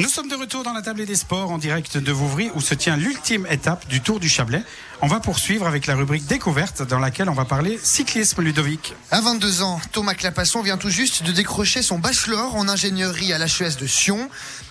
Nous sommes de retour dans la table des sports en direct de Vouvry où se tient l'ultime étape du Tour du Chablais. On va poursuivre avec la rubrique découverte dans laquelle on va parler cyclisme Ludovic. À 22 ans, Thomas Clapasson vient tout juste de décrocher son bachelor en ingénierie à l'HES de Sion.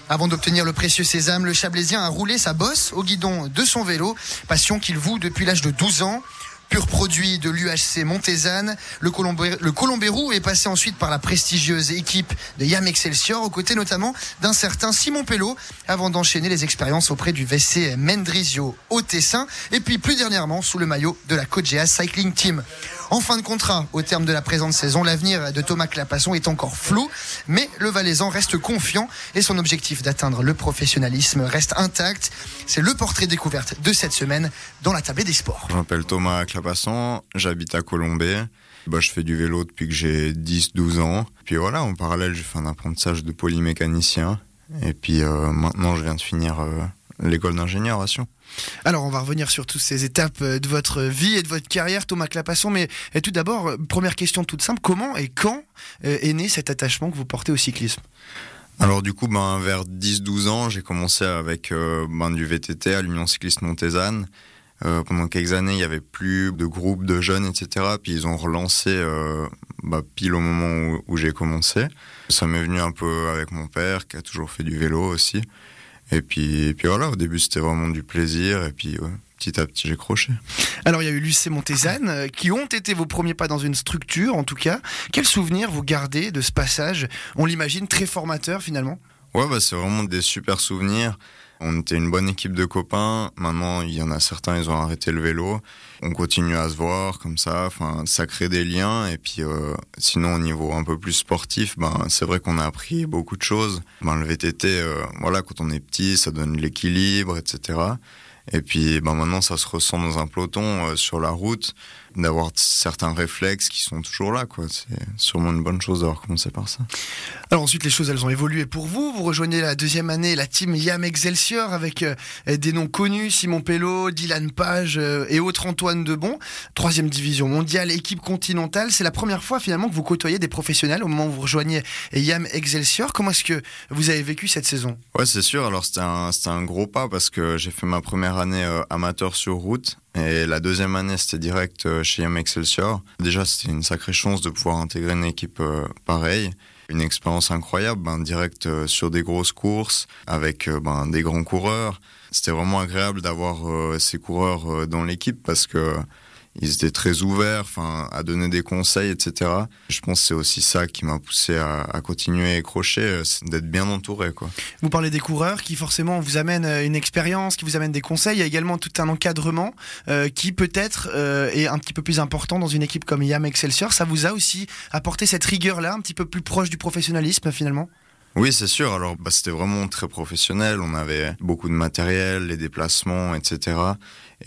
Avant d'obtenir le précieux sésame, le Chablaisien a roulé sa bosse au guidon de son vélo, passion qu'il voue depuis l'âge de 12 ans pur produit de l'UHC Montezane. Le, le Colombérou est passé ensuite par la prestigieuse équipe de Yam Excelsior, aux côtés notamment d'un certain Simon Pello, avant d'enchaîner les expériences auprès du VC Mendrisio au Tessin, et puis plus dernièrement sous le maillot de la Cogea Cycling Team. En fin de contrat, au terme de la présente saison, l'avenir de Thomas Clapasson est encore flou, mais le Valaisan reste confiant et son objectif d'atteindre le professionnalisme reste intact. C'est le portrait découverte de cette semaine dans la table des sports. Je m'appelle Thomas Clapasson, j'habite à Colombay. Bah, je fais du vélo depuis que j'ai 10-12 ans. Puis voilà, en parallèle, j'ai fait un apprentissage de polymécanicien. Et puis euh, maintenant, je viens de finir euh, l'école d'ingénieur à Sion. Alors, on va revenir sur toutes ces étapes euh, de votre vie et de votre carrière, Thomas Clapasson. Mais tout d'abord, euh, première question toute simple comment et quand euh, est né cet attachement que vous portez au cyclisme? Alors du coup, ben, vers 10-12 ans, j'ai commencé avec ben, du VTT à l'Union Cycliste Montezane. pendant quelques années, il n'y avait plus de groupes de jeunes, etc. Puis ils ont relancé bah, pile au moment où, où j'ai commencé. Ça m'est venu un peu avec mon père, qui a toujours fait du vélo aussi. Et puis, et puis voilà, au début c'était vraiment du plaisir, et puis petit à petit j'ai croché. Alors il y a eu l'UC Montezane, euh, qui ont été vos premiers pas dans une structure en tout cas. Quel souvenir vous gardez de ce passage? On l'imagine très formateur finalement? Ouais, bah, c'est vraiment des super souvenirs. On était une bonne équipe de copains. Maintenant, il y en a certains, ils ont arrêté le vélo. On continue à se voir comme ça. Enfin, ça crée des liens. Et puis, euh, sinon, au niveau un peu plus sportif, ben, c'est vrai qu'on a appris beaucoup de choses. Ben, le VTT, euh, voilà, quand on est petit, ça donne l'équilibre, etc. Et puis ben maintenant, ça se ressent dans un peloton euh, sur la route, d'avoir certains réflexes qui sont toujours là. quoi. C'est sûrement une bonne chose d'avoir commencé par ça. Alors ensuite, les choses, elles ont évolué pour vous. Vous rejoignez la deuxième année la team Yam Excelsior avec euh, des noms connus, Simon Pello, Dylan Page euh, et autres Antoine Debon. Troisième division mondiale, équipe continentale. C'est la première fois finalement que vous côtoyez des professionnels au moment où vous rejoignez Yam Excelsior. Comment est-ce que vous avez vécu cette saison? Ouais, c'est sûr. Alors c'était un, un gros pas parce que j'ai fait ma première année euh, amateur sur route. Et la deuxième année, c'était direct euh, chez M Excelsior. Déjà, c'était une sacrée chance de pouvoir intégrer une équipe euh, pareille. Une expérience incroyable, ben, direct sur des grosses courses, avec ben, des grands coureurs. C'était vraiment agréable d'avoir ces coureurs dans l'équipe parce que ils étaient très ouverts, à donner des conseils, etc. Je pense que c'est aussi ça qui m'a poussé à, continuer à crocher, euh, d'être bien entouré, quoi. Vous parlez des coureurs qui forcément vous amènent euh, une expérience, qui vous amènent des conseils. Il y a également tout un encadrement euh, qui peut-être est un petit peu plus important dans une équipe comme Yam Excelsior. Ça vous a aussi apporté cette rigueur-là, un petit peu plus proche du professionnalisme finalement? Oui, c'est sûr. Alors, bah, c'était vraiment très professionnel. On avait beaucoup de matériel, les déplacements, etc.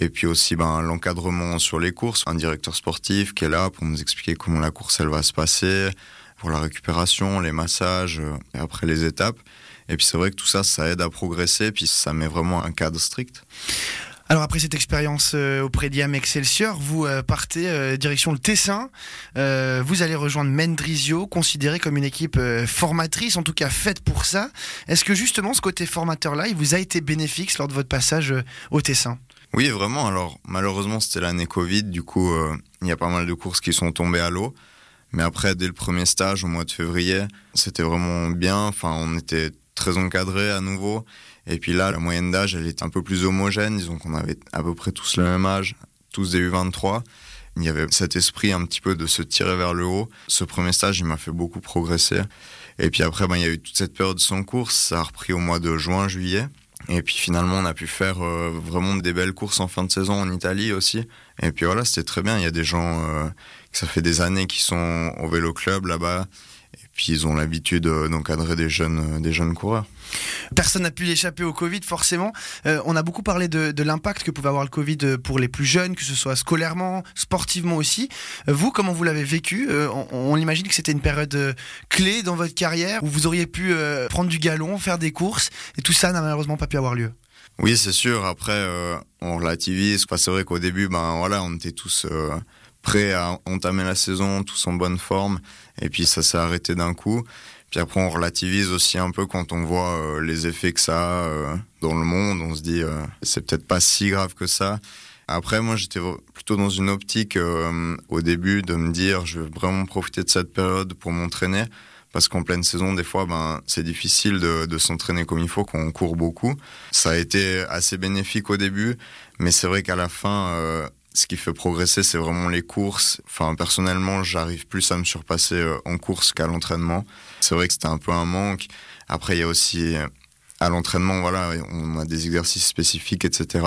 Et puis aussi ben, l'encadrement sur les courses, un directeur sportif qui est là pour nous expliquer comment la course elle va se passer, pour la récupération, les massages, euh, et après les étapes. Et puis c'est vrai que tout ça, ça aide à progresser, puis ça met vraiment un cadre strict. Alors après cette expérience euh, auprès d'IAM Excelsior, vous euh, partez direction le Tessin. vous allez rejoindre Mendrisio, considéré comme une équipe formatrice, en tout cas faite pour ça. Est-ce que justement ce côté formateur-là, il vous a été bénéfique lors de votre passage au Tessin? Oui, vraiment. Alors, malheureusement, c'était l'année Covid. Du coup, euh, il y a pas mal de courses qui sont tombées à l'eau. Mais après, dès le premier stage, au mois de février, c'était vraiment bien. Enfin, on était très encadré à nouveau. Et puis là, la moyenne d'âge, elle est un peu plus homogène. Disons qu'on avait à peu près tous le même âge, tous des U23. Il y avait cet esprit un petit peu de se tirer vers le haut. Ce premier stage, il m'a fait beaucoup progresser. Et puis après, ben, il y a eu toute cette période sans course. Ça a repris au mois de juin, juillet. Et puis finalement, on a pu faire euh, vraiment des belles courses en fin de saison en Italie aussi. Et puis voilà, c'était très bien. Il y a des gens, euh, ça fait des années qui sont au vélo club là-bas. Puis ils ont l'habitude euh, d'encadrer des jeunes, des jeunes coureurs. Personne n'a pu échapper au Covid, forcément. Euh, on a beaucoup parlé de, l'impact que pouvait avoir le Covid pour les plus jeunes, que ce soit scolairement, sportivement aussi. Euh, vous, comment vous l'avez vécu? Euh, On, imagine que c'était une période clé dans votre carrière où vous auriez pu prendre du galon, faire des courses, et tout ça n'a malheureusement pas pu avoir lieu. Oui, c'est sûr. Après, on relativise. c'est vrai qu'au début, ben voilà, on était tous prêts à entamer la saison, tous en bonne forme, et puis ça s'est arrêté d'un coup. Puis après, on relativise aussi un peu quand on voit euh, les effets que ça a euh, dans le monde. On se dit, euh, c'est peut-être pas si grave que ça. Après, moi, j'étais plutôt dans une optique au début de me dire, je vais vraiment profiter de cette période pour m'entraîner. Parce qu'en pleine saison, des fois, ben, c'est difficile de, de s'entraîner comme il faut, qu'on court beaucoup. Ça a été assez bénéfique au début, mais c'est vrai qu'à la fin, ce qui fait progresser, c'est vraiment les courses. Enfin, personnellement, j'arrive plus à me surpasser euh, en course qu'à l'entraînement. C'est vrai que c'était un peu un manque. Après, il y a aussi à l'entraînement, voilà, on a des exercices spécifiques, etc.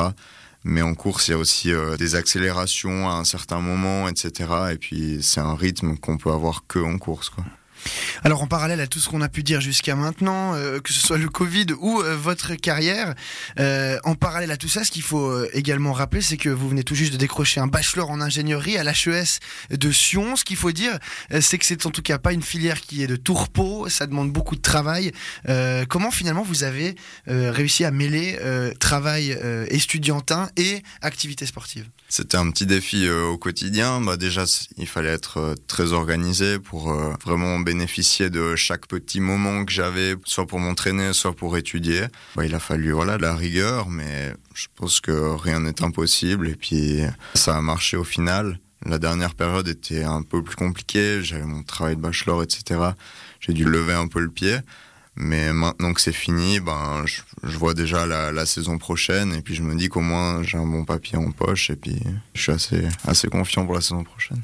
Mais en course, il y a aussi euh, des accélérations à un certain moment, etc. Et puis, c'est un rythme qu'on peut avoir que en course, quoi. Alors en parallèle à tout ce qu'on a pu dire jusqu'à maintenant, euh, que ce soit le Covid ou euh, votre carrière, euh, en parallèle à tout ça, ce qu'il faut également rappeler, c'est que vous venez tout juste de décrocher un bachelor en ingénierie à l'HES de Sion. Ce qu'il faut dire, c'est que c'est en tout cas pas une filière qui est de tourpeau, ça demande beaucoup de travail. comment finalement vous avez réussi à mêler travail estudiantin et activité sportive? C'était un petit défi au quotidien. Bah, déjà, il fallait être très organisé pour vraiment bénéficier de chaque petit moment que j'avais, soit pour m'entraîner, soit pour étudier. Il a fallu voilà de la rigueur, mais je pense que rien n'est impossible. Et puis ça a marché au final. La dernière période était un peu plus compliquée. J'avais mon travail de bachelor, etc. J'ai dû lever un peu le pied. Mais maintenant que c'est fini, ben, je, vois déjà la, saison prochaine et puis je me dis qu'au moins j'ai un bon papier en poche et puis je suis assez, assez confiant pour la saison prochaine.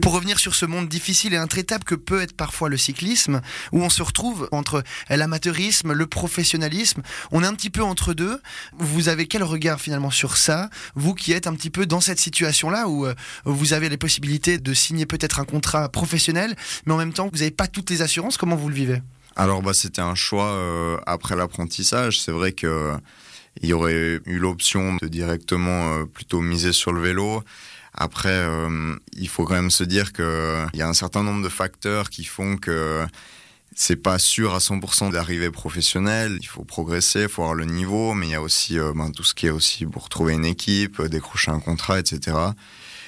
Pour revenir sur ce monde difficile et intraitable que peut être parfois le cyclisme, où on se retrouve entre l'amateurisme, le professionnalisme, on est un petit peu entre deux. Vous avez quel regard finalement sur ça, vous qui êtes un petit peu dans cette situation-là où euh, vous avez les possibilités de signer peut-être un contrat professionnel, mais en même temps vous n'avez pas toutes les assurances, comment vous le vivez? Alors bah c'était un choix euh, après l'apprentissage. C'est vrai que il y aurait eu l'option de directement euh, plutôt miser sur le vélo. Après, euh, il faut quand même se dire que il y a un certain nombre de facteurs qui font que c'est pas sûr à 100% d'arriver professionnel. Il faut progresser, il faut avoir le niveau, mais il y a aussi ben, tout ce qui est aussi pour trouver une équipe, décrocher un contrat, etc.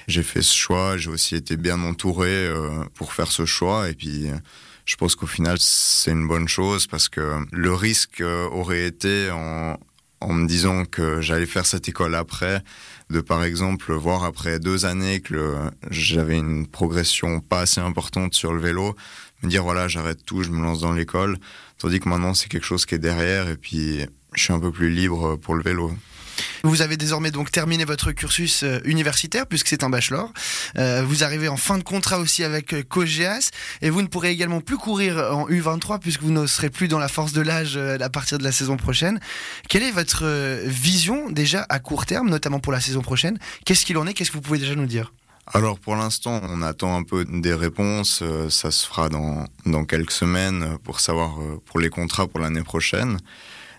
J'ai fait ce choix, j'ai aussi été bien entouré pour faire ce choix, et puis je pense qu'au final, c'est une bonne chose parce que le risque euh, aurait été en, en me disant que j'allais faire cette école après, de par exemple voir après deux années que j'avais une progression pas assez importante sur le vélo, me dire voilà j'arrête tout, je me lance dans l'école, tandis que maintenant c'est quelque chose qui est derrière et puis je suis un peu plus libre pour le vélo. Vous avez désormais donc terminé votre cursus euh, universitaire puisque c'est un bachelor. Euh, vous arrivez en fin de contrat aussi avec euh, Cogeas et vous ne pourrez également plus courir en U23 puisque vous ne serez plus dans la force de l'âge à partir de la saison prochaine. Quelle est votre vision déjà à court terme, notamment pour la saison prochaine? Qu'est-ce qu'il en est? Qu'est-ce que vous pouvez déjà nous dire? Alors pour l'instant, on attend un peu des réponses. Ça se fera dans, dans quelques semaines pour savoir pour les contrats pour l'année prochaine.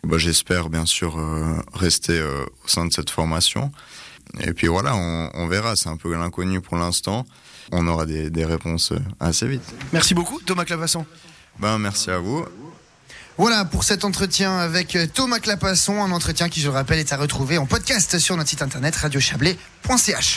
Bah, J'espère bien sûr euh, rester euh, au sein de cette formation. Et puis voilà, on, on verra. C'est un peu l'inconnu pour l'instant. On aura des, des, réponses euh, assez vite. Merci beaucoup, Thomas Clavasson. Ben, merci à vous. Voilà pour cet entretien avec Thomas Clapasson, un entretien qui, je le rappelle, est à retrouver en podcast sur notre site internet radiochablais.ch.